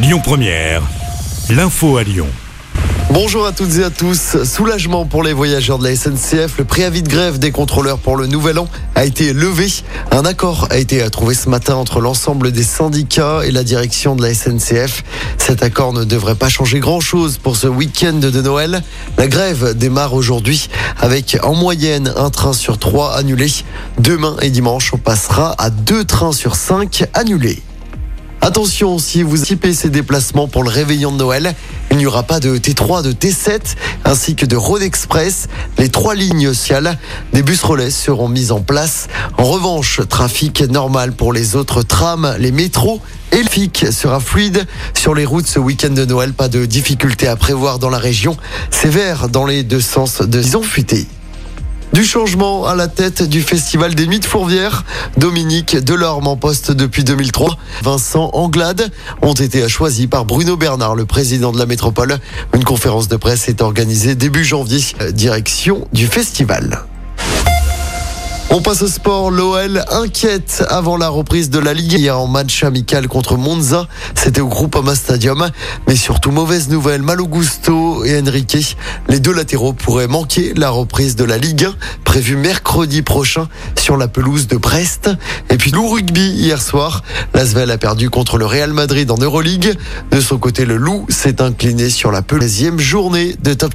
Lyon Première, l'info à Lyon. Bonjour à toutes et à tous. Soulagement pour les voyageurs de la SNCF. Le préavis de grève des contrôleurs pour le nouvel an a été levé. Un accord a été trouvé ce matin entre l'ensemble des syndicats et la direction de la SNCF. Cet accord ne devrait pas changer grand chose pour ce week-end de Noël. La grève démarre aujourd'hui avec en moyenne un train sur trois annulé. Demain et dimanche, on passera à deux trains sur cinq annulés. Attention, si vous typez ces déplacements pour le réveillon de Noël, il n'y aura pas de T3, de T7 ainsi que de Road Express. Les trois lignes ciales des bus relais seront mises en place. En revanche, trafic normal pour les autres trams, les métros et le FIC sera fluide sur les routes ce week-end de Noël. Pas de difficultés à prévoir dans la région. Vert dans les deux sens de Zison futé. Du changement à la tête du Festival des Mythes Fourvières. Dominique Delorme en poste depuis 2003. Vincent Anglade ont été choisis par Bruno Bernard, le président de la métropole. Une conférence de presse est organisée début janvier, direction du festival. On passe au sport. L'OL inquiète avant la reprise de la Ligue. Hier en match amical contre Monza, c'était au Groupama Stadium. Mais surtout, mauvaise nouvelle. Malo Gusto et Enrique, les deux latéraux pourraient manquer la reprise de la Ligue 1, prévue mercredi prochain sur la pelouse de Brest. Et puis, Loup Rugby, hier soir, l'Asvel a perdu contre le Real Madrid en Euroleague. De son côté, le Loup s'est incliné sur la peleusième journée de top.